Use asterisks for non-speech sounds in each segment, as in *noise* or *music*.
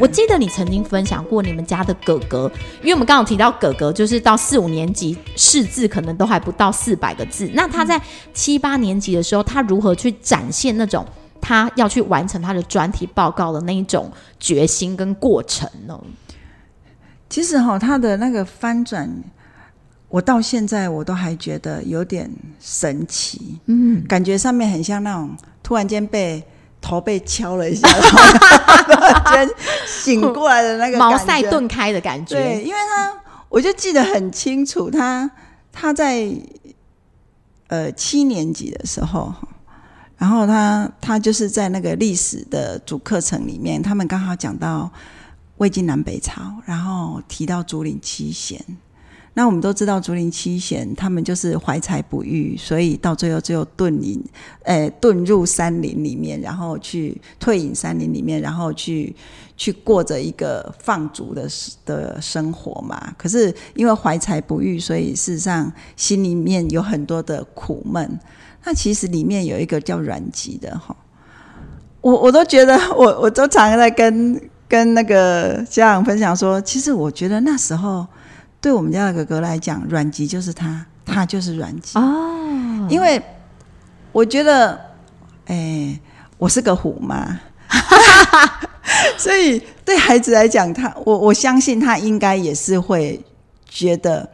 我记得你曾经分享过你们家的哥哥，因为我们刚刚提到哥哥，就是到四五年级识字可能都还不到四百个字。那他在七八年级的时候，他如何去展现那种他要去完成他的专题报告的那一种决心跟过程呢？其实哈，他的那个翻转，我到现在我都还觉得有点神奇。嗯，感觉上面很像那种突然间被。头被敲了一下，突然间醒过来的那个茅塞顿开的感觉。对，因为他我就记得很清楚，他他在呃七年级的时候，然后他他就是在那个历史的主课程里面，他们刚好讲到魏晋南北朝，然后提到竹林七贤。那我们都知道竹林七贤，他们就是怀才不遇，所以到最后最后遁隐，呃，遁入山林里面，然后去退隐山林里面，然后去去过着一个放逐的的生活嘛。可是因为怀才不遇，所以事实上心里面有很多的苦闷。那其实里面有一个叫阮籍的哈，我我都觉得，*laughs* 我我都常常在跟跟那个家长分享说，其实我觉得那时候。对我们家的哥哥来讲，阮籍就是他，他就是阮籍哦。因为我觉得，哎，我是个虎妈，*laughs* 所以对孩子来讲，他我我相信他应该也是会觉得，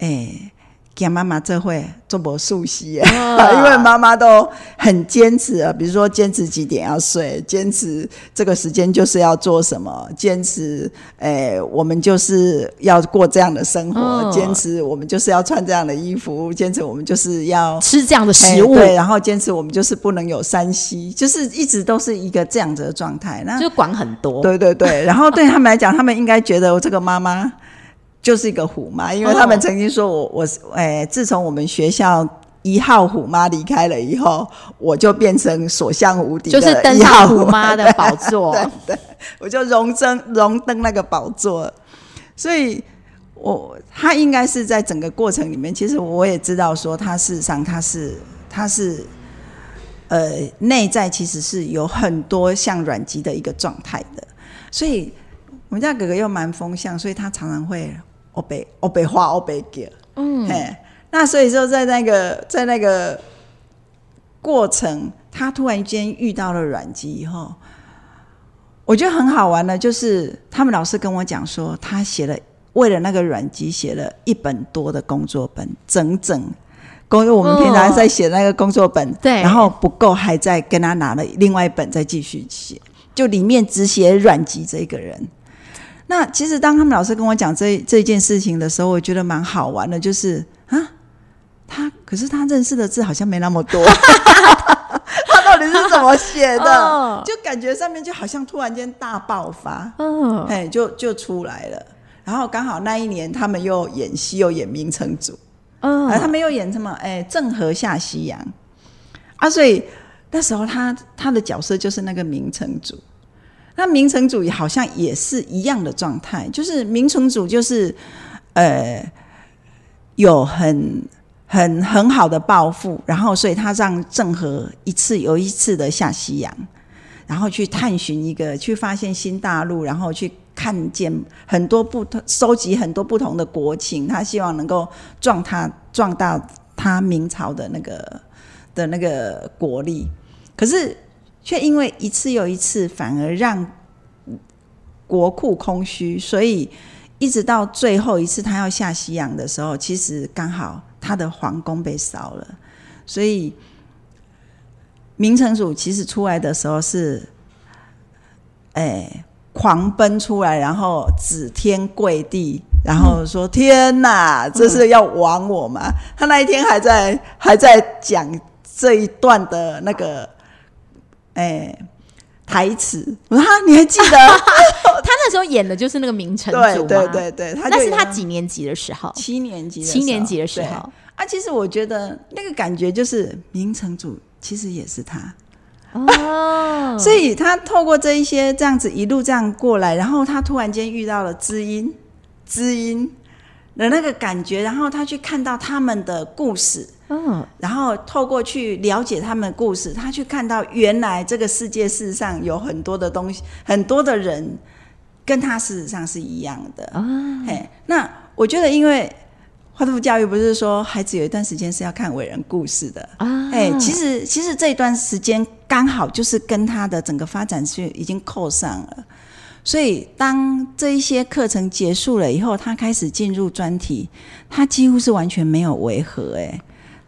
哎。给妈妈这会做不熟悉，*laughs* 因为妈妈都很坚持啊，比如说坚持几点要睡，坚持这个时间就是要做什么，坚持诶，我们就是要过这样的生活，坚持我们就是要穿这样的衣服，坚持我们就是要吃这样的食物，*laughs* 对，然后坚持我们就是不能有山西，就是一直都是一个这样子的状态，那就管很多，对对对，然后对他们来讲，他们应该觉得我这个妈妈。就是一个虎妈，因为他们曾经说我我诶，自从我们学校一号虎妈离开了以后，我就变成所向无敌，就是登上虎妈的宝座，*laughs* 对，我就荣登荣登那个宝座。所以，我他应该是在整个过程里面，其实我也知道说，他事实上他是他是呃内在其实是有很多像软极的一个状态的。所以，我们家哥哥又蛮风向，所以他常常会。欧北欧北话欧北给，嗯，嘿，那所以说在那个在那个过程，他突然间遇到了阮籍以后，我觉得很好玩的，就是他们老师跟我讲说，他写了为了那个阮籍写了一本多的工作本，整整工我们平常在写那个工作本，对，然后不够，还在跟他拿了另外一本再继续写，就里面只写阮籍这个人。那其实当他们老师跟我讲这这件事情的时候，我觉得蛮好玩的，就是啊，他可是他认识的字好像没那么多，*laughs* 他到底是怎么写的？就感觉上面就好像突然间大爆发，嗯，哎，就就出来了。然后刚好那一年他们又演戏，又演明成祖，嗯，他们又演什么？哎，郑和下西洋啊，所以那时候他他的角色就是那个明成祖。那明成祖好像也是一样的状态，就是明成祖就是呃有很很很好的抱负，然后所以他让郑和一次又一次的下西洋，然后去探寻一个去发现新大陆，然后去看见很多不同收集很多不同的国情，他希望能够壮他壮大他明朝的那个的那个国力，可是。却因为一次又一次，反而让国库空虚，所以一直到最后一次他要下西洋的时候，其实刚好他的皇宫被烧了，所以明成祖其实出来的时候是，哎，狂奔出来，然后指天跪地，然后说：“天哪，这是要亡我吗？”他那一天还在还在讲这一段的那个。哎，台词，我说你还记得？*laughs* 他那时候演的就是那个明成祖对对对，那是他几年级的时候？七年级，七年级的时候。啊，其实我觉得那个感觉就是明成祖其实也是他哦，*laughs* 所以他透过这一些这样子一路这样过来，然后他突然间遇到了知音，知音的那个感觉，然后他去看到他们的故事，嗯，然后透过去了解他们的故事，他去看到原来这个世界事实上有很多的东西，很多的人跟他事实上是一样的啊。哎，那我觉得，因为华德福教育不是说孩子有一段时间是要看伟人故事的啊。哎，其实其实这一段时间刚好就是跟他的整个发展是已经扣上了。所以，当这一些课程结束了以后，他开始进入专题，他几乎是完全没有违和。哎，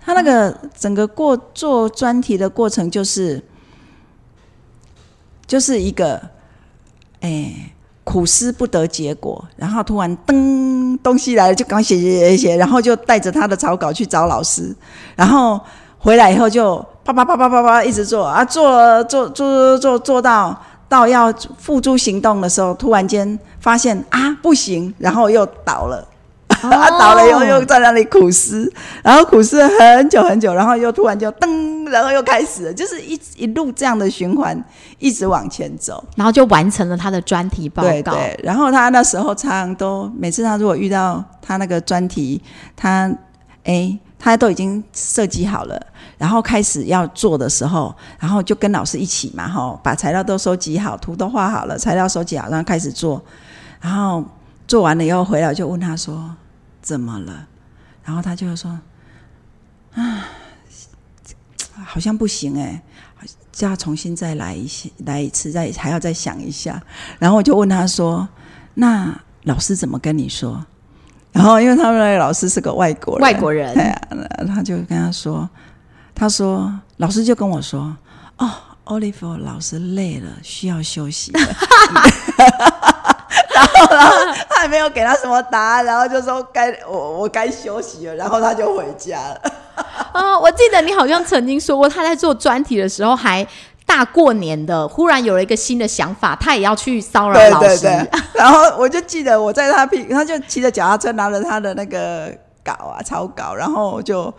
他那个整个过做专题的过程，就是就是一个哎苦思不得结果，然后突然噔东西来了，就赶快写写写写，然后就带着他的草稿去找老师，然后回来以后就啪啪啪啪啪啪一直做啊，做做做做做到。到要付诸行动的时候，突然间发现啊不行，然后又倒了，他倒了以后又在那里苦思，然后苦思很久很久，然后又突然就噔，然后又开始了，就是一一路这样的循环，一直往前走，然后就完成了他的专题报告。对对，然后他那时候常常都每次他如果遇到他那个专题，他哎他都已经设计好了。然后开始要做的时候，然后就跟老师一起嘛，哈，把材料都收集好，图都画好了，材料收集好，然后开始做。然后做完了以后回来，就问他说：“怎么了？”然后他就说：“啊，好像不行哎，就要重新再来一些，来一次，再还要再想一下。”然后我就问他说：“那老师怎么跟你说？”然后因为他们那个老师是个外国人，外国人，他就跟他说。他说：“老师就跟我说，哦，Oliver 老师累了，需要休息。” *laughs* *laughs* 然后，然后他还没有给他什么答案，然后就说：“该我我该休息了。”然后他就回家了。啊，*laughs* 我记得你好像曾经说过，他在做专题的时候还大过年的，忽然有了一个新的想法，他也要去骚扰老师。*laughs* 然后我就记得我在他屁，他就骑着脚踏车，拿着他的那个稿啊草稿，然后就。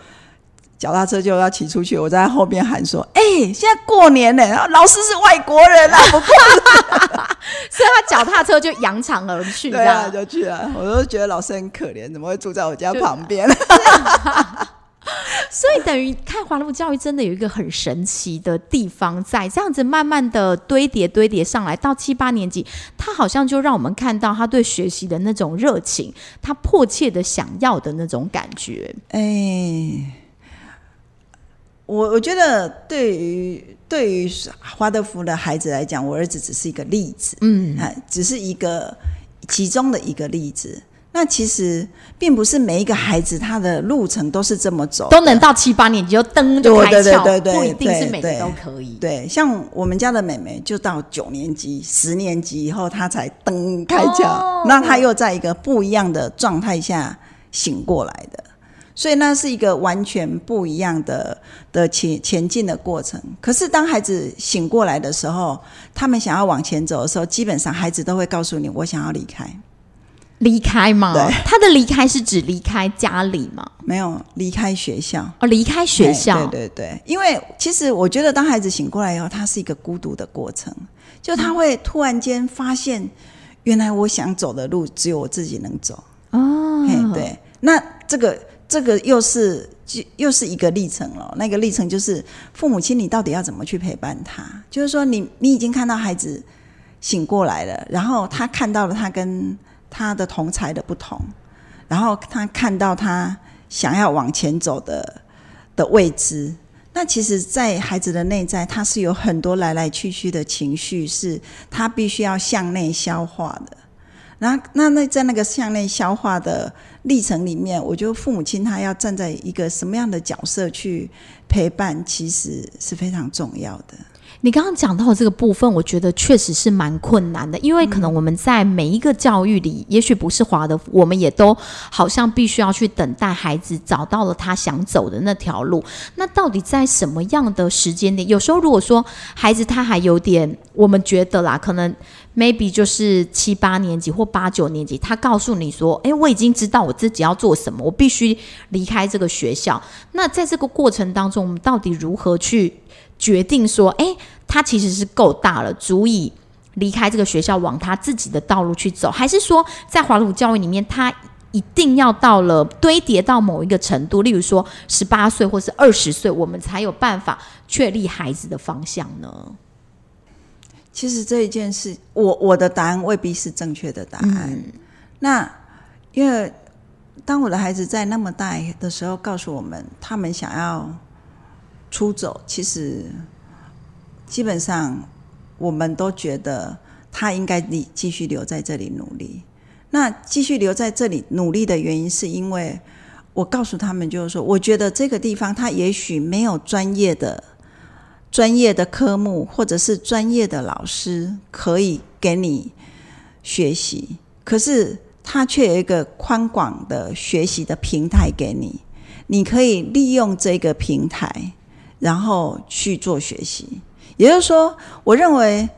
脚踏车就要骑出去，我在后边喊说：“哎，现在过年呢，老师是外国人啊，*laughs* 不过，*laughs* 所以他脚踏车就扬长而去，对啊，就去了。我都觉得老师很可怜，怎么会住在我家旁边？*laughs* 所以等于看华路教育真的有一个很神奇的地方，在这样子慢慢的堆叠堆叠上来，到七八年级，他好像就让我们看到他对学习的那种热情，他迫切的想要的那种感觉，哎。我我觉得对于对于华德福的孩子来讲，我儿子只是一个例子，嗯，只是一个其中的一个例子。那其实并不是每一个孩子他的路程都是这么走，都能到七八年级就登就开窍，不一定是每个都可以。对，像我们家的妹妹，就到九年级、十年级以后，她才登开窍，那她又在一个不一样的状态下醒过来的。所以那是一个完全不一样的的前前进的过程。可是当孩子醒过来的时候，他们想要往前走的时候，基本上孩子都会告诉你：“我想要离开。”离开吗？对，他的离开是指离开家里吗？没有，离开学校。哦，离开学校。对对对，因为其实我觉得，当孩子醒过来以后，他是一个孤独的过程，就他会突然间发现，原来我想走的路只有我自己能走。哦，对，那这个。这个又是就又是一个历程了。那个历程就是父母亲，你到底要怎么去陪伴他？就是说，你你已经看到孩子醒过来了，然后他看到了他跟他的同才的不同，然后他看到他想要往前走的的未知。那其实，在孩子的内在，他是有很多来来去去的情绪，是他必须要向内消化的。那那那在那个向内消化的历程里面，我觉得父母亲他要站在一个什么样的角色去陪伴，其实是非常重要的。你刚刚讲到这个部分，我觉得确实是蛮困难的，因为可能我们在每一个教育里，也许不是华的，我们也都好像必须要去等待孩子找到了他想走的那条路。那到底在什么样的时间点？有时候如果说孩子他还有点，我们觉得啦，可能。maybe 就是七八年级或八九年级，他告诉你说：“诶，我已经知道我自己要做什么，我必须离开这个学校。”那在这个过程当中，我们到底如何去决定说：“哎，他其实是够大了，足以离开这个学校，往他自己的道路去走？”还是说，在华鲁教育里面，他一定要到了堆叠到某一个程度，例如说十八岁或是二十岁，我们才有办法确立孩子的方向呢？其实这一件事，我我的答案未必是正确的答案。那因为当我的孩子在那么大的时候告诉我们，他们想要出走，其实基本上我们都觉得他应该你继续留在这里努力。那继续留在这里努力的原因，是因为我告诉他们，就是说，我觉得这个地方他也许没有专业的。专业的科目，或者是专业的老师可以给你学习，可是他却有一个宽广的学习的平台给你，你可以利用这个平台，然后去做学习。也就是说，我认为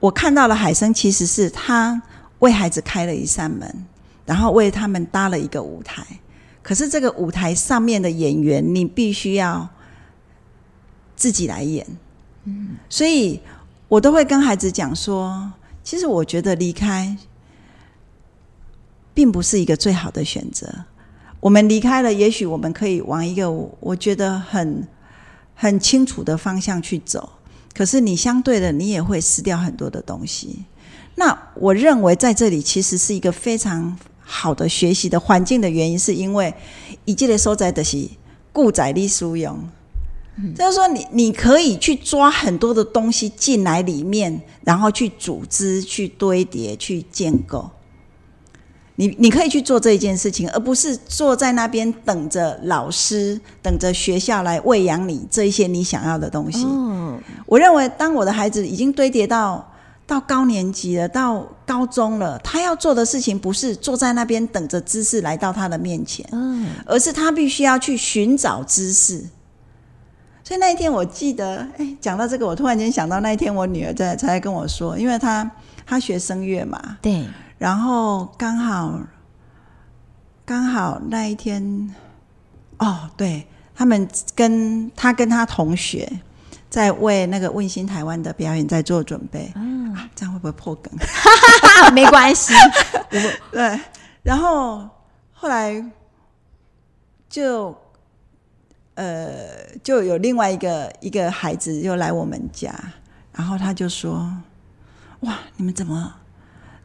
我看到了海生，其实是他为孩子开了一扇门，然后为他们搭了一个舞台。可是这个舞台上面的演员，你必须要。自己来演，嗯，所以我都会跟孩子讲说，其实我觉得离开并不是一个最好的选择。我们离开了，也许我们可以往一个我觉得很很清楚的方向去走。可是你相对的，你也会失掉很多的东西。那我认为在这里其实是一个非常好的学习的环境的原因，是因为以这个所在的是固载力输用。就是说，你你可以去抓很多的东西进来里面，然后去组织、去堆叠、去建构。你你可以去做这一件事情，而不是坐在那边等着老师、等着学校来喂养你这一些你想要的东西。我认为，当我的孩子已经堆叠到到高年级了，到高中了，他要做的事情不是坐在那边等着知识来到他的面前，嗯，而是他必须要去寻找知识。所以那一天，我记得，哎，讲到这个，我突然间想到那一天，我女儿在才跟我说，因为她她学声乐嘛，对，然后刚好刚好那一天，哦，对他们跟他跟他同学在为那个问心台湾的表演在做准备，嗯，这样会不会破梗？*laughs* 没关系，*laughs* 对，然后后来就。呃，就有另外一个一个孩子又来我们家，然后他就说：“哇，你们怎么，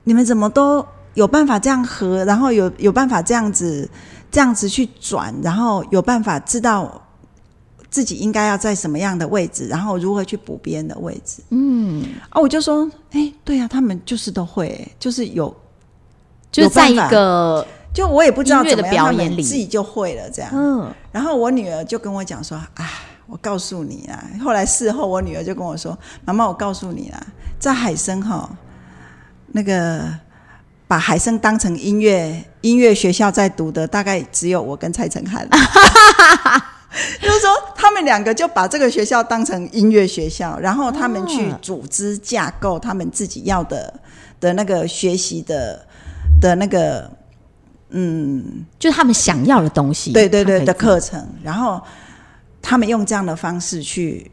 你们怎么都有办法这样合，然后有有办法这样子这样子去转，然后有办法知道自己应该要在什么样的位置，然后如何去补别人的位置。”嗯，啊，我就说：“哎，对呀，他们就是都会，就是有，就在一个。”就我也不知道怎么样，他们自己就会了这样。嗯，然后我女儿就跟我讲说：“啊，我告诉你啊。”后来事后，我女儿就跟我说：“妈妈，我告诉你啦，在海参哈，那个把海生当成音乐音乐学校在读的，大概只有我跟蔡成汉。*laughs* 就是说，他们两个就把这个学校当成音乐学校，然后他们去组织架构他们自己要的的那个学习的的那个。”嗯，就是他们想要的东西，对对对的课程，然后他们用这样的方式去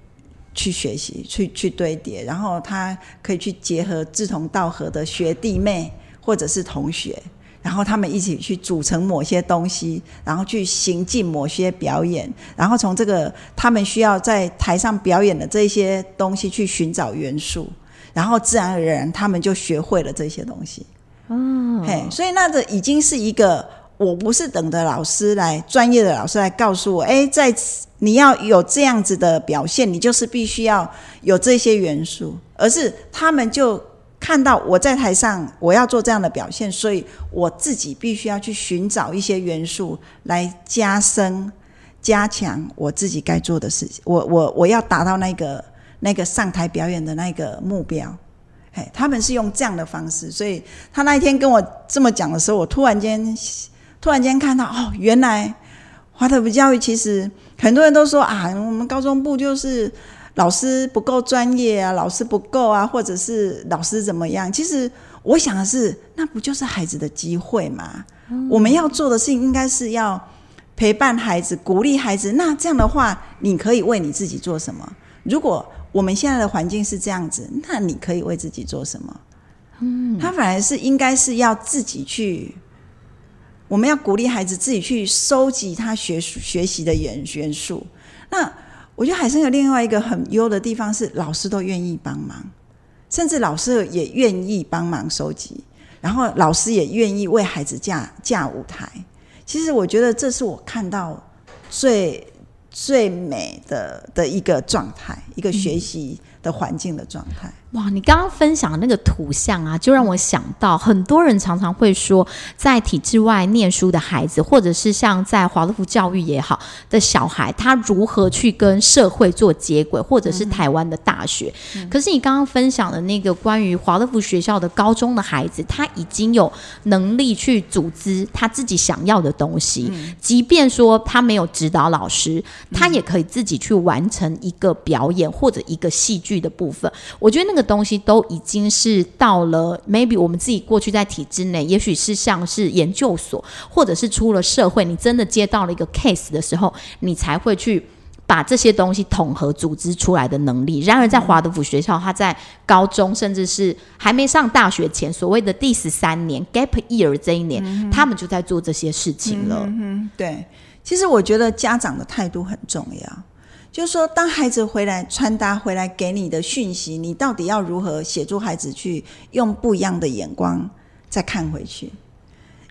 去学习，去去堆叠，然后他可以去结合志同道合的学弟妹或者是同学，然后他们一起去组成某些东西，然后去行进某些表演，然后从这个他们需要在台上表演的这些东西去寻找元素，然后自然而然他们就学会了这些东西。哦，嘿，所以那个已经是一个，我不是等着老师来专业的老师来告诉我，哎，在你要有这样子的表现，你就是必须要有这些元素，而是他们就看到我在台上我要做这样的表现，所以我自己必须要去寻找一些元素来加深、加强我自己该做的事情，我我我要达到那个那个上台表演的那个目标。他们是用这样的方式，所以他那一天跟我这么讲的时候，我突然间突然间看到哦，原来华德福教育其实很多人都说啊，我们高中部就是老师不够专业啊，老师不够啊，或者是老师怎么样？其实我想的是，那不就是孩子的机会吗？我们要做的事情应该是要陪伴孩子，鼓励孩子。那这样的话，你可以为你自己做什么？如果我们现在的环境是这样子，那你可以为自己做什么？嗯，他反而是应该是要自己去我们要鼓励孩子自己去收集他学学习的元元素。那我觉得海生有另外一个很优的地方是，老师都愿意帮忙，甚至老师也愿意帮忙收集，然后老师也愿意为孩子架架舞台。其实我觉得这是我看到最最美的的一个状态，一个学习的环境的状态。哇，你刚刚分享的那个图像啊，就让我想到很多人常常会说，在体制外念书的孩子，或者是像在华德福教育也好的小孩，他如何去跟社会做接轨，或者是台湾的大学。可是你刚刚分享的那个关于华德福学校的高中的孩子，他已经有能力去组织他自己想要的东西，即便说他没有指导老师，他也可以自己去完成一个表演或者一个戏剧的部分。我觉得那个。东西都已经是到了，maybe 我们自己过去在体制内，也许是像是研究所，或者是出了社会，你真的接到了一个 case 的时候，你才会去把这些东西统合组织出来的能力。然而，在华德福学校，他在高中甚至是还没上大学前，所谓的第十三年 gap year 这一年，他们就在做这些事情了。嗯，对。其实我觉得家长的态度很重要。就是说，当孩子回来传达回来给你的讯息，你到底要如何协助孩子去用不一样的眼光再看回去？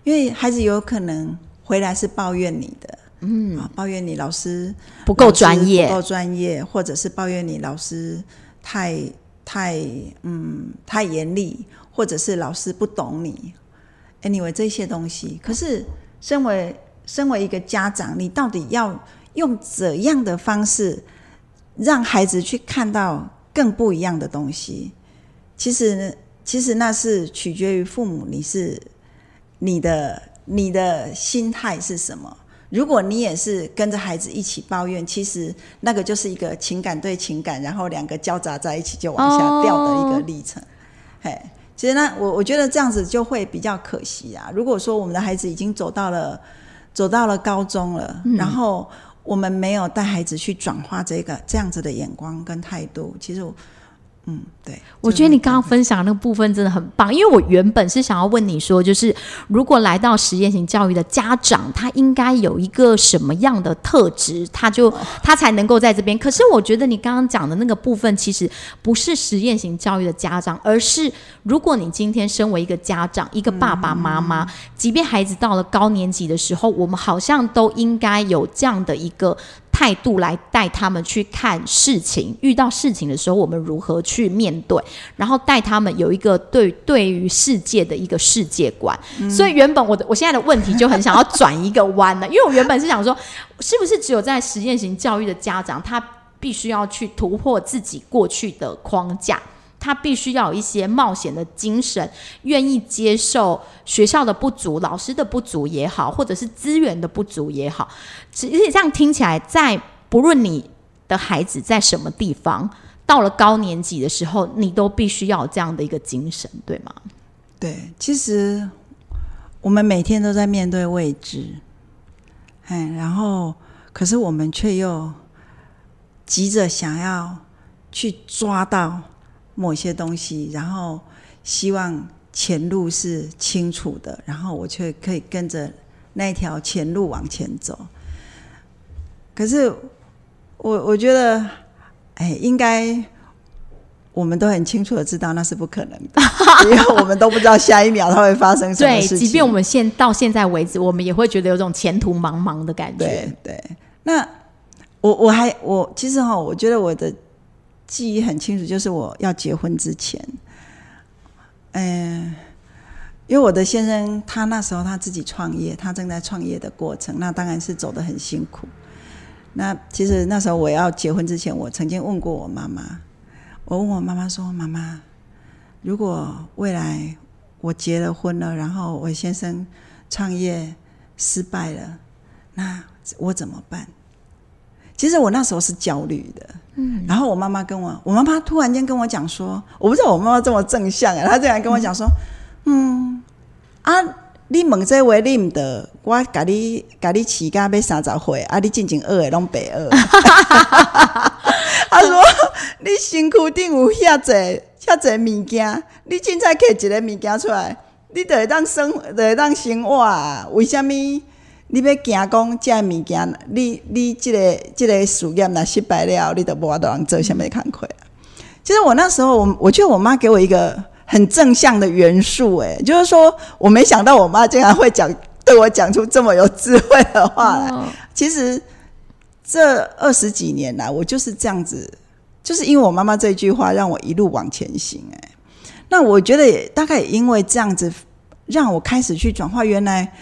因为孩子有可能回来是抱怨你的，嗯，抱怨你老师不够专业，不够专业，或者是抱怨你老师太太嗯太严厉，或者是老师不懂你。Anyway，这些东西，可是身为身为一个家长，你到底要？用怎样的方式让孩子去看到更不一样的东西？其实，其实那是取决于父母，你是你的你的心态是什么？如果你也是跟着孩子一起抱怨，其实那个就是一个情感对情感，然后两个交杂在一起就往下掉的一个历程。嘿，其实呢，我我觉得这样子就会比较可惜啊。如果说我们的孩子已经走到了走到了高中了，然后。我们没有带孩子去转化这个这样子的眼光跟态度，其实。嗯，对，我觉得你刚刚分享那个部分真的很棒，因为我原本是想要问你说，就是如果来到实验型教育的家长，他应该有一个什么样的特质，他就他才能够在这边。可是我觉得你刚刚讲的那个部分，其实不是实验型教育的家长，而是如果你今天身为一个家长，一个爸爸妈妈，即便孩子到了高年级的时候，我们好像都应该有这样的一个。态度来带他们去看事情，遇到事情的时候，我们如何去面对，然后带他们有一个对对于世界的一个世界观。所以原本我的我现在的问题就很想要转一个弯了，因为我原本是想说，是不是只有在实验型教育的家长，他必须要去突破自己过去的框架？他必须要有一些冒险的精神，愿意接受学校的不足、老师的不足也好，或者是资源的不足也好。其实这样听起来，在不论你的孩子在什么地方，到了高年级的时候，你都必须要有这样的一个精神，对吗？对，其实我们每天都在面对未知，哎，然后可是我们却又急着想要去抓到。某些东西，然后希望前路是清楚的，然后我却可以跟着那条前路往前走。可是，我我觉得，哎，应该我们都很清楚的知道那是不可能的，*laughs* 因为我们都不知道下一秒它会发生什么事情。对，即便我们现到现在为止，我们也会觉得有种前途茫茫的感觉。对，那我我还我其实哈，我觉得我的。记忆很清楚，就是我要结婚之前，嗯，因为我的先生他那时候他自己创业，他正在创业的过程，那当然是走得很辛苦。那其实那时候我要结婚之前，我曾经问过我妈妈，我问我妈妈说：“妈妈，如果未来我结了婚了，然后我先生创业失败了，那我怎么办？”其实我那时候是焦虑的，嗯，然后我妈妈跟我，我妈妈突然间跟我讲说，我不知道我妈妈这么正向啊，她竟然跟我讲说，嗯，啊，你问这位你唔得，我甲你甲你饲甲要三十岁，啊，你进前二的拢白学，*laughs* 他说你身躯顶有遐济遐济物件，你凊彩摕一个物件出来，你得当生，得当生活啊？为什么你要惊讲这物件？你你这个这个事业若失败了，你都无法度通做什么工课啊？其实我那时候，我我觉得我妈给我一个很正向的元素，哎，就是说我没想到我妈竟然会讲对我讲出这么有智慧的话来。其实这二十几年来，我就是这样子，就是因为我妈妈这句话，让我一路往前行，哎。那我觉得也大概也因为这样子，让我开始去转化。原来，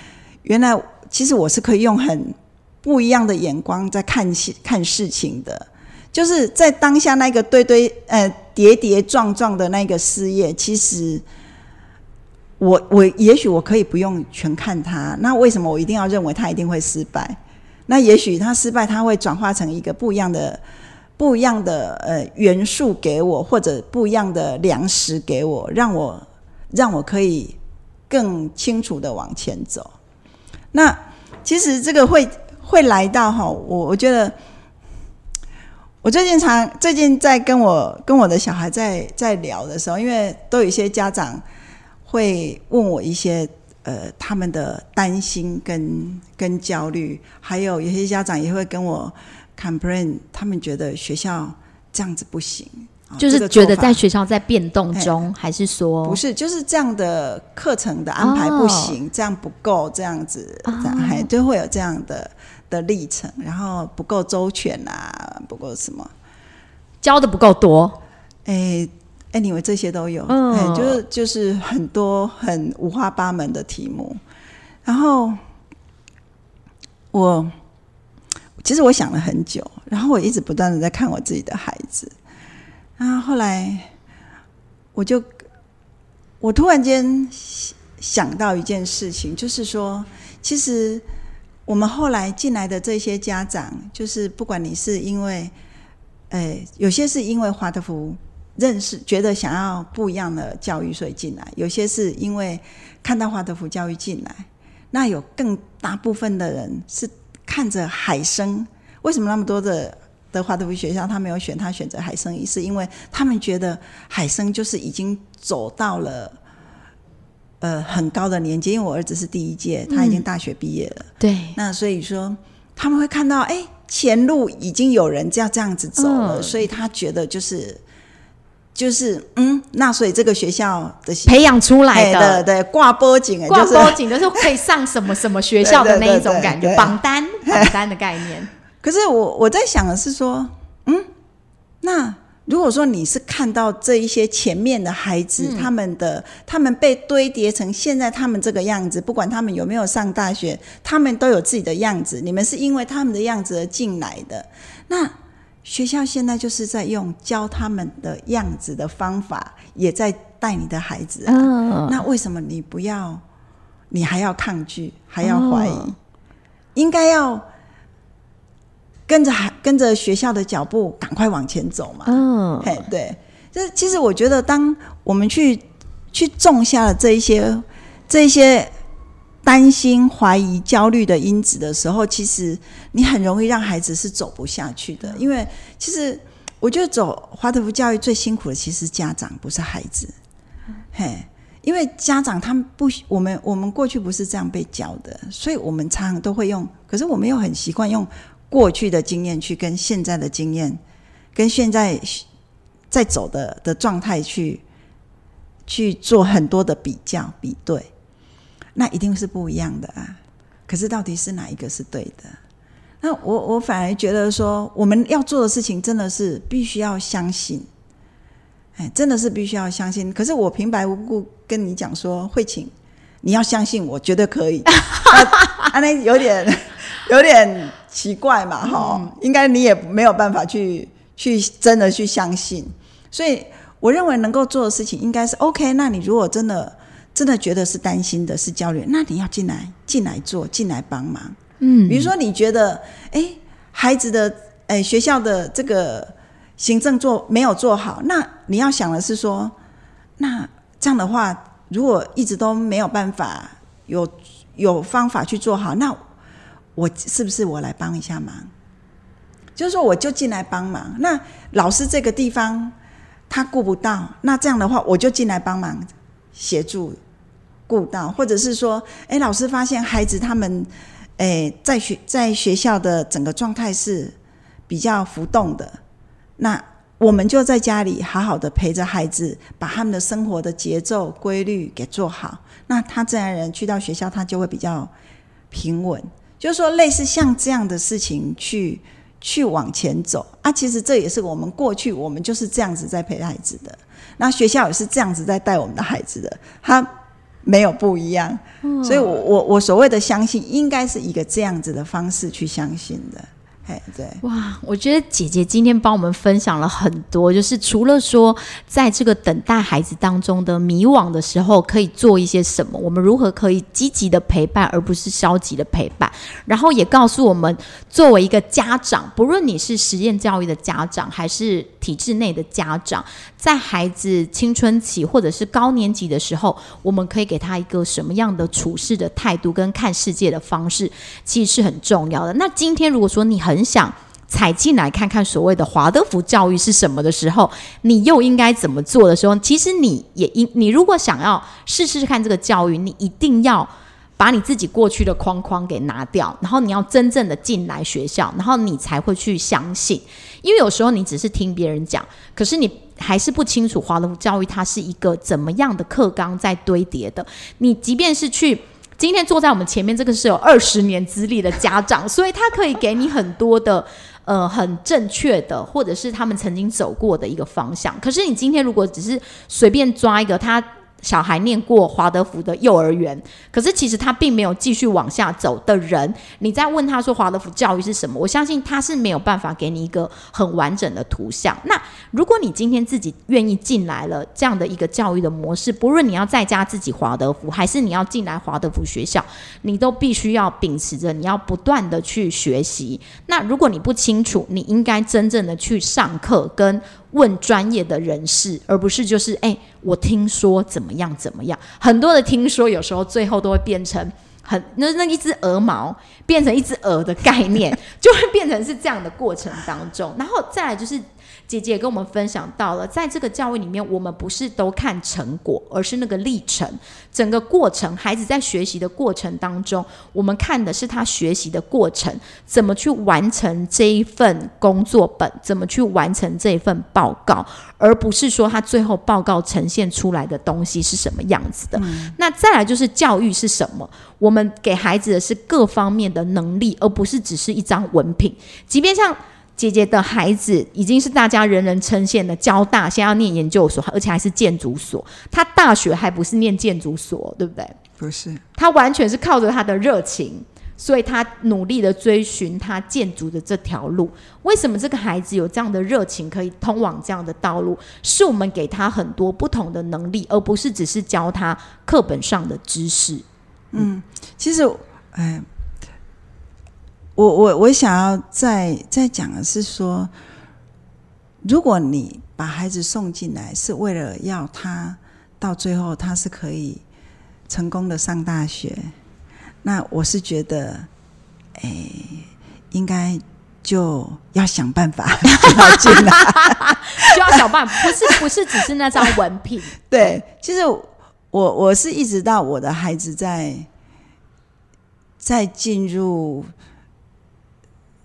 原来其实我是可以用很不一样的眼光在看事看事情的。就是在当下那个堆堆呃跌跌撞撞的那个事业，其实我我也许我可以不用全看它。那为什么我一定要认为它一定会失败？那也许它失败，它会转化成一个不一样的。不一样的呃元素给我，或者不一样的粮食给我，让我让我可以更清楚的往前走。那其实这个会会来到哈，我我觉得我最近常最近在跟我跟我的小孩在在聊的时候，因为都有一些家长会问我一些呃他们的担心跟跟焦虑，还有有些家长也会跟我。complain，他们觉得学校这样子不行，就是觉得在学校在变动中，还是说不是，就是这样的课程的安排不行，这样不够，这样子，还就会有这样的的历程，然后不够周全啊，不够什么。教的不够多，哎哎，你们这些都有，哎，就是就是很多很五花八门的题目，然后我。其实我想了很久，然后我一直不断的在看我自己的孩子，啊后来我就我突然间想到一件事情，就是说，其实我们后来进来的这些家长，就是不管你是因为，呃，有些是因为华德福认识，觉得想要不一样的教育，所以进来；有些是因为看到华德福教育进来，那有更大部分的人是。看着海生，为什么那么多的的华德福学校他没有选他选择海生？是因为他们觉得海生就是已经走到了呃很高的年纪。因为我儿子是第一届，他已经大学毕业了。对，那所以说他们会看到，哎，前路已经有人要这样子走了，所以他觉得就是就是嗯，那所以这个学校的培养出来的对挂波景，挂波景就是可以上什么什么学校的 *laughs* 那一种感觉，榜单。榜单的概念，可是我我在想的是说，嗯，那如果说你是看到这一些前面的孩子，他们的他们被堆叠成现在他们这个样子，不管他们有没有上大学，他们都有自己的样子。你们是因为他们的样子而进来的，那学校现在就是在用教他们的样子的方法，也在带你的孩子啊。那为什么你不要？你还要抗拒，还要怀疑？应该要跟着孩跟着学校的脚步，赶快往前走嘛。嗯，嘿，对，就是其实我觉得，当我们去去种下了这一些这一些担心、怀疑、焦虑的因子的时候，其实你很容易让孩子是走不下去的。因为其实我觉得走华德福教育最辛苦的，其实家长不是孩子，嘿。因为家长他们不，我们我们过去不是这样被教的，所以我们常常都会用，可是我们又很习惯用过去的经验去跟现在的经验，跟现在在走的的状态去去做很多的比较比对，那一定是不一样的啊。可是到底是哪一个是对的？那我我反而觉得说，我们要做的事情真的是必须要相信。哎，真的是必须要相信。可是我平白无故跟你讲说，慧琴，你要相信我，绝对可以。啊，那有点 *laughs* 有点奇怪嘛，哈，应该你也没有办法去去真的去相信。所以我认为能够做的事情应该是 OK。那你如果真的真的觉得是担心的，是焦虑，那你要进来进来做，进来帮忙。嗯，比如说你觉得，哎，孩子的哎学校的这个。行政做没有做好，那你要想的是说，那这样的话，如果一直都没有办法有有方法去做好，那我是不是我来帮一下忙？就是说，我就进来帮忙。那老师这个地方他顾不到，那这样的话，我就进来帮忙协助顾到，或者是说，哎，老师发现孩子他们，哎，在学在学校的整个状态是比较浮动的，那我们就在家里好好的陪着孩子，把他们的生活的节奏规律给做好，那他自然而然去到学校，他就会比较平稳。就是说，类似像这样的事情去去往前走。啊，其实这也是我们过去我们就是这样子在陪孩子的，那学校也是这样子在带我们的孩子的，他没有不一样，所以我我我所谓的相信，应该是一个这样子的方式去相信的。对，哇！我觉得姐姐今天帮我们分享了很多，就是除了说在这个等待孩子当中的迷惘的时候，可以做一些什么，我们如何可以积极的陪伴，而不是消极的陪伴。然后也告诉我们，作为一个家长，不论你是实验教育的家长，还是体制内的家长，在孩子青春期或者是高年级的时候，我们可以给他一个什么样的处事的态度跟看世界的方式，其实是很重要的。那今天如果说你很很想踩进来看看所谓的华德福教育是什么的时候，你又应该怎么做的时候，其实你也应你如果想要试试看这个教育，你一定要把你自己过去的框框给拿掉，然后你要真正的进来学校，然后你才会去相信。因为有时候你只是听别人讲，可是你还是不清楚华德福教育它是一个怎么样的课纲在堆叠的。你即便是去。今天坐在我们前面这个是有二十年资历的家长，所以他可以给你很多的呃很正确的，或者是他们曾经走过的一个方向。可是你今天如果只是随便抓一个他。小孩念过华德福的幼儿园，可是其实他并没有继续往下走的人，你在问他说华德福教育是什么？我相信他是没有办法给你一个很完整的图像。那如果你今天自己愿意进来了这样的一个教育的模式，不论你要在家自己华德福，还是你要进来华德福学校，你都必须要秉持着你要不断的去学习。那如果你不清楚，你应该真正的去上课跟。问专业的人士，而不是就是哎，我听说怎么样怎么样。很多的听说，有时候最后都会变成很那那一只鹅毛变成一只鹅的概念，*laughs* 就会变成是这样的过程当中。然后再来就是。姐姐跟我们分享到了，在这个教育里面，我们不是都看成果，而是那个历程，整个过程，孩子在学习的过程当中，我们看的是他学习的过程，怎么去完成这一份工作本，怎么去完成这一份报告，而不是说他最后报告呈现出来的东西是什么样子的。那再来就是教育是什么？我们给孩子的是各方面的能力，而不是只是一张文凭，即便像。姐姐的孩子已经是大家人人称羡的交大，现在要念研究所，而且还是建筑所。他大学还不是念建筑所，对不对？不是，他完全是靠着他的热情，所以他努力的追寻他建筑的这条路。为什么这个孩子有这样的热情，可以通往这样的道路？是我们给他很多不同的能力，而不是只是教他课本上的知识。嗯，其实，哎。我我我想要再再讲的是说，如果你把孩子送进来是为了要他到最后他是可以成功的上大学，那我是觉得，哎，应该就要想办法 *laughs* 要进来，*laughs* 就要想办法，不是不是只是那张文凭。*laughs* 对，其实我我是一直到我的孩子在在进入。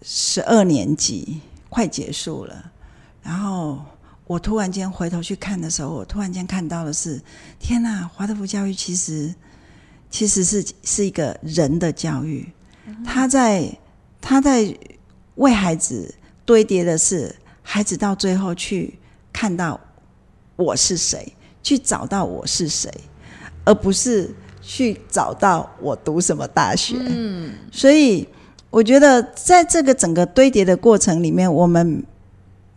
十二年级快结束了，然后我突然间回头去看的时候，我突然间看到的是：天哪！华德福教育其实其实是是一个人的教育，他在他在为孩子堆叠的是孩子到最后去看到我是谁，去找到我是谁，而不是去找到我读什么大学。嗯，所以。我觉得在这个整个堆叠的过程里面，我们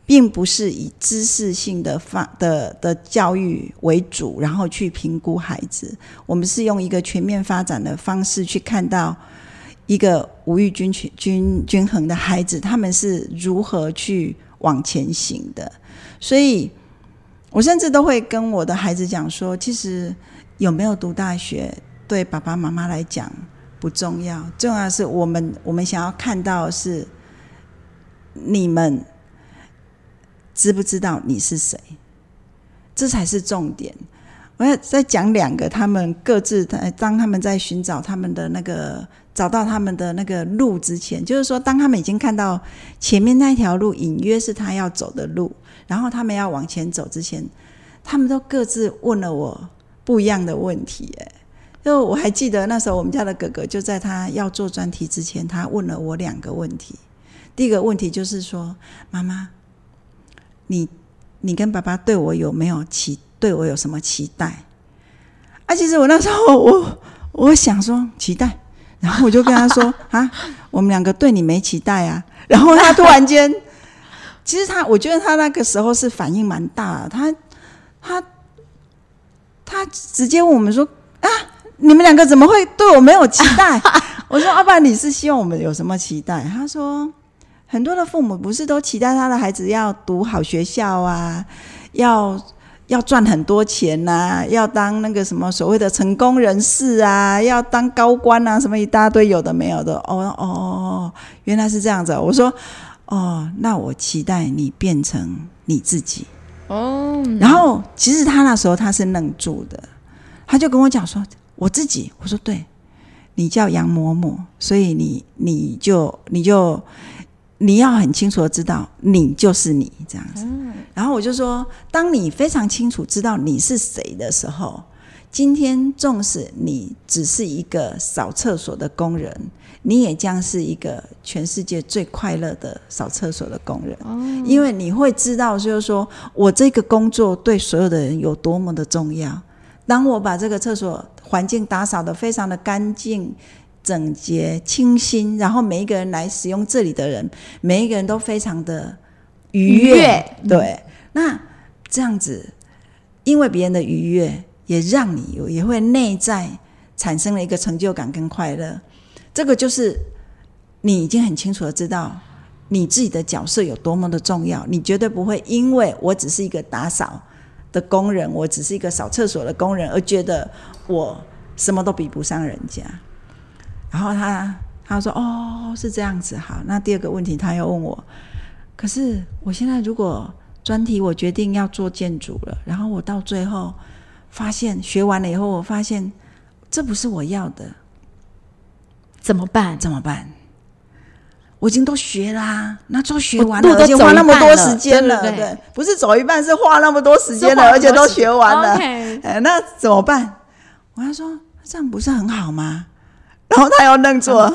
并不是以知识性的发的的教育为主，然后去评估孩子。我们是用一个全面发展的方式去看到一个无欲均均均均衡的孩子，他们是如何去往前行的。所以，我甚至都会跟我的孩子讲说，其实有没有读大学，对爸爸妈妈来讲。不重要，重要是我们我们想要看到是你们知不知道你是谁，这才是重点。我要再讲两个，他们各自的当他们在寻找他们的那个找到他们的那个路之前，就是说，当他们已经看到前面那条路隐约是他要走的路，然后他们要往前走之前，他们都各自问了我不一样的问题。哎，就我还记得那时候我们家的哥哥就在他要做专题之前，他问了我两个问题。第一个问题就是说，妈妈，你你跟爸爸对我有没有期？对我有什么期待？啊，其实我那时候我我想说期待，然后我就跟他说 *laughs* 啊，我们两个对你没期待啊。然后他突然间，*laughs* 其实他我觉得他那个时候是反应蛮大，他他他直接问我们说啊，你们两个怎么会对我没有期待？*laughs* 我说阿爸，你是希望我们有什么期待？他说很多的父母不是都期待他的孩子要读好学校啊，要。要赚很多钱呐，要当那个什么所谓的成功人士啊，要当高官啊，什么一大堆有的没有的。哦哦哦，原来是这样子。我说，哦，那我期待你变成你自己。哦。然后其实他那时候他是愣住的，他就跟我讲说，我自己。我说，对，你叫杨嬷嬷，所以你你就你就。你要很清楚的知道，你就是你这样子。然后我就说，当你非常清楚知道你是谁的时候，今天纵使你只是一个扫厕所的工人，你也将是一个全世界最快乐的扫厕所的工人。因为你会知道，就是说我这个工作对所有的人有多么的重要。当我把这个厕所环境打扫得非常的干净。整洁清新，然后每一个人来使用这里的人，每一个人都非常的愉悦。对，那这样子，因为别人的愉悦，也让你有也会内在产生了一个成就感跟快乐。这个就是你已经很清楚的知道你自己的角色有多么的重要。你绝对不会因为我只是一个打扫的工人，我只是一个扫厕所的工人，而觉得我什么都比不上人家。然后他他说：“哦，是这样子，好。那第二个问题，他又问我，可是我现在如果专题我决定要做建筑了，然后我到最后发现学完了以后，我发现这不是我要的，怎么办？怎么办？我已经都学啦，那都学完了，而且花那么多时间了，对，不是走一半，是花那么多时间了，而且都学完了，哎，那怎么办？我要说，这样不是很好吗？”然后他又愣住了，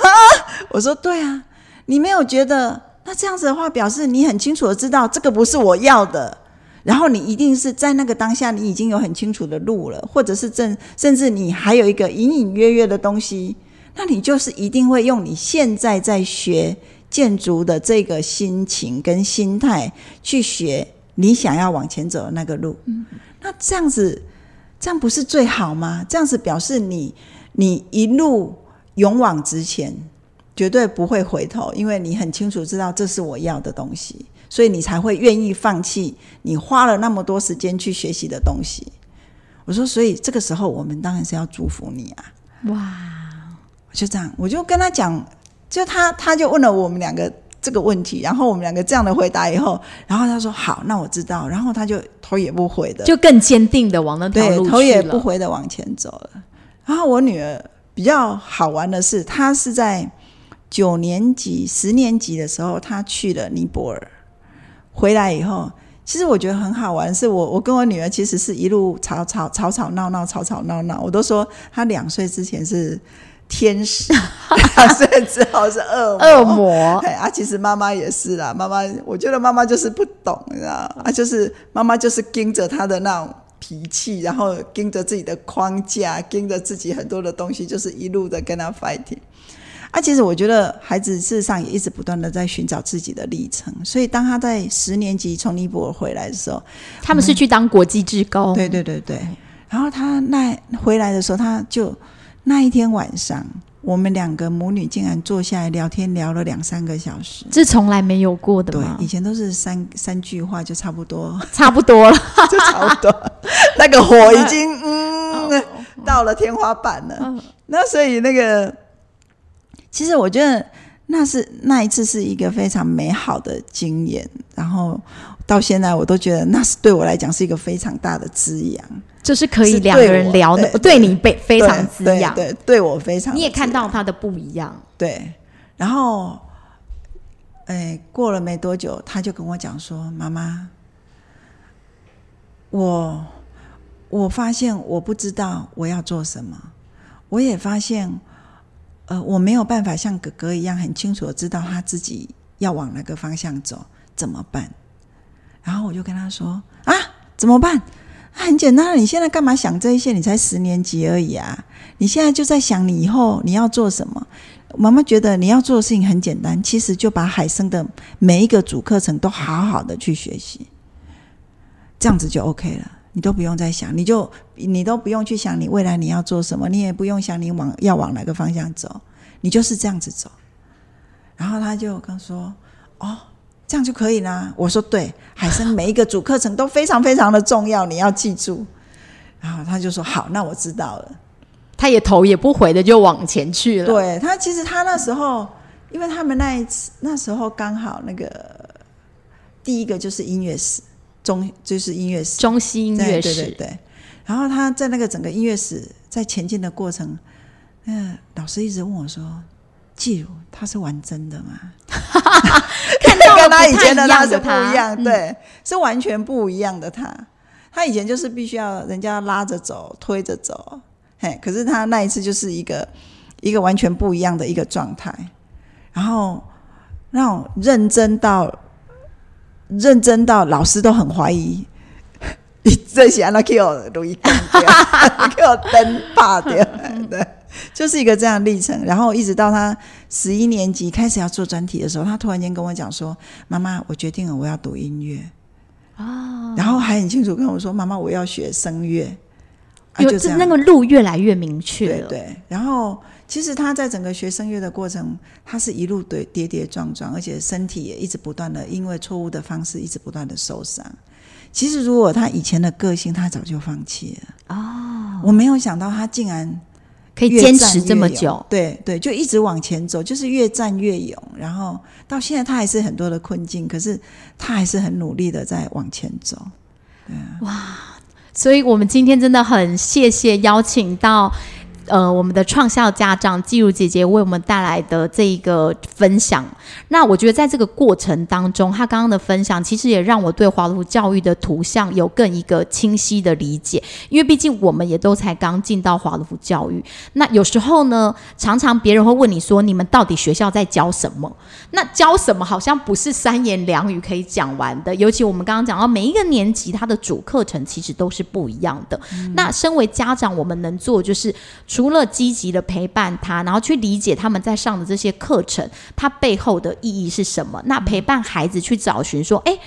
我说：“对啊，你没有觉得那这样子的话，表示你很清楚的知道这个不是我要的，然后你一定是在那个当下，你已经有很清楚的路了，或者是正甚至你还有一个隐隐约约的东西，那你就是一定会用你现在在学建筑的这个心情跟心态去学你想要往前走的那个路。那这样子，这样不是最好吗？这样子表示你你一路。”勇往直前，绝对不会回头，因为你很清楚知道这是我要的东西，所以你才会愿意放弃你花了那么多时间去学习的东西。我说，所以这个时候我们当然是要祝福你啊！哇，就这样，我就跟他讲，就他他就问了我们两个这个问题，然后我们两个这样的回答以后，然后他说好，那我知道，然后他就头也不回的，就更坚定的往那条路头也不回的往前走了。然后我女儿。比较好玩的是，她是在九年级、十年级的时候，她去了尼泊尔，回来以后，其实我觉得很好玩。是我，我跟我女儿其实是一路吵吵吵吵闹闹，吵吵闹闹。我都说她两岁之前是天使，两岁之后是恶恶魔。哎啊，其实妈妈也是啦，妈妈，我觉得妈妈就是不懂，你知道啊，就是妈妈就是盯着他的那种。脾气，然后跟着自己的框架，跟着自己很多的东西，就是一路的跟他 fighting。啊，其实我觉得孩子事实上也一直不断的在寻找自己的历程。所以当他在十年级从尼泊尔回来的时候，他们是去当国际职工。对对对对。然后他那回来的时候，他就那一天晚上。我们两个母女竟然坐下来聊天，聊了两三个小时，这从来没有过的吗？对，以前都是三三句话就差不多，差不多了，*laughs* 就差不多。*laughs* 那个火已经 *laughs* 嗯到了天花板了。那所以那个，其实我觉得那是那一次是一个非常美好的经验。然后到现在我都觉得那是对我来讲是一个非常大的滋养，就是可以是两个人聊的，对对你非非常滋养，对对，对对我非常。你也看到他的不一样。对，然后，哎，过了没多久，他就跟我讲说：“妈妈，我我发现我不知道我要做什么，我也发现，呃，我没有办法像哥哥一样很清楚的知道他自己要往哪个方向走，怎么办？”然后我就跟他说：“啊，怎么办？很简单，你现在干嘛想这一些？你才十年级而已啊！你现在就在想你以后你要做什么。”妈妈觉得你要做的事情很简单，其实就把海生的每一个主课程都好好的去学习，这样子就 OK 了。你都不用再想，你就你都不用去想你未来你要做什么，你也不用想你往要往哪个方向走，你就是这样子走。然后他就跟说：“哦，这样就可以啦。”我说：“对，海生每一个主课程都非常非常的重要，你要记住。”然后他就说：“好，那我知道了。”他也头也不回的就往前去了。对他，其实他那时候，因为他们那一次那时候刚好那个第一个就是音乐史中，就是音乐史中西音乐史，对对对对。然后他在那个整个音乐史在前进的过程，那老师一直问我说：“季如他是玩真的吗？” *laughs* *laughs* 看到跟他以前的他是不一样对，是完全不一样的他。他以前就是必须要人家拉着走、推着走，嘿，可是他那一次就是一个一个完全不一样的一个状态，然后那种认真到认真到老师都很怀疑，你 *laughs* 这些那给我录一根掉，给我灯怕掉，对，*laughs* 就是一个这样的历程。然后一直到他十一年级开始要做专题的时候，他突然间跟我讲说：“妈妈，我决定了，我要读音乐。”哦，然后还很清楚跟我说：“妈妈，我要学声乐。啊”有就这那个路越来越明确了。对对，然后其实他在整个学声乐的过程，他是一路对跌跌撞撞，而且身体也一直不断的因为错误的方式一直不断的受伤。其实如果他以前的个性，他早就放弃了。哦，我没有想到他竟然可以坚持这么久。对对，就一直往前走，就是越战越勇。然后到现在他还是很多的困境，可是他还是很努力的在往前走。所以我们今天真的很谢谢邀请到。呃，我们的创校家长季如姐姐为我们带来的这一个分享，那我觉得在这个过程当中，她刚刚的分享其实也让我对华卢教育的图像有更一个清晰的理解，因为毕竟我们也都才刚进到华卢教育，那有时候呢，常常别人会问你说，你们到底学校在教什么？那教什么好像不是三言两语可以讲完的，尤其我们刚刚讲到每一个年级它的主课程其实都是不一样的。那身为家长，我们能做就是除了积极的陪伴他，然后去理解他们在上的这些课程，它背后的意义是什么？那陪伴孩子去找寻说，哎。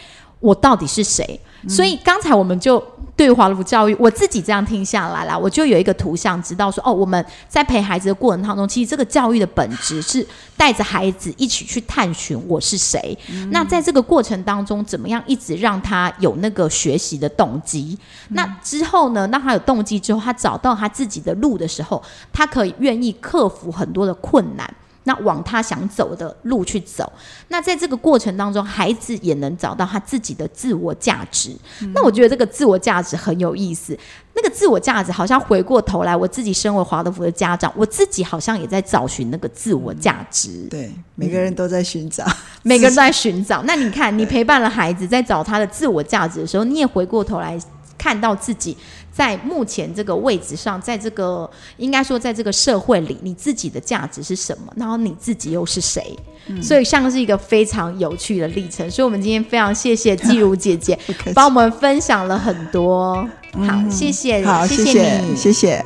我到底是谁？所以刚才我们就对华卢教育，我自己这样听下来啦，我就有一个图像，知道说，哦，我们在陪孩子的过程当中，其实这个教育的本质是带着孩子一起去探寻我是谁。那在这个过程当中，怎么样一直让他有那个学习的动机？那之后呢，让他有动机之后，他找到他自己的路的时候，他可以愿意克服很多的困难。那往他想走的路去走，那在这个过程当中，孩子也能找到他自己的自我价值。那我觉得这个自我价值很有意思。那个自我价值好像回过头来，我自己身为华德福的家长，我自己好像也在找寻那个自我价值。对，每个人都在寻找，每个人都在寻找。那你看，你陪伴了孩子在找他的自我价值的时候，你也回过头来看到自己在目前这个位置上，在这个应该说在这个社会里，你自己的价值是什么？然后你自己又是谁？所以像是一个非常有趣的历程。所以我们今天非常谢谢季如姐姐 *laughs* 帮我们分享了很多。好，谢谢，好，谢谢谢，你，谢谢。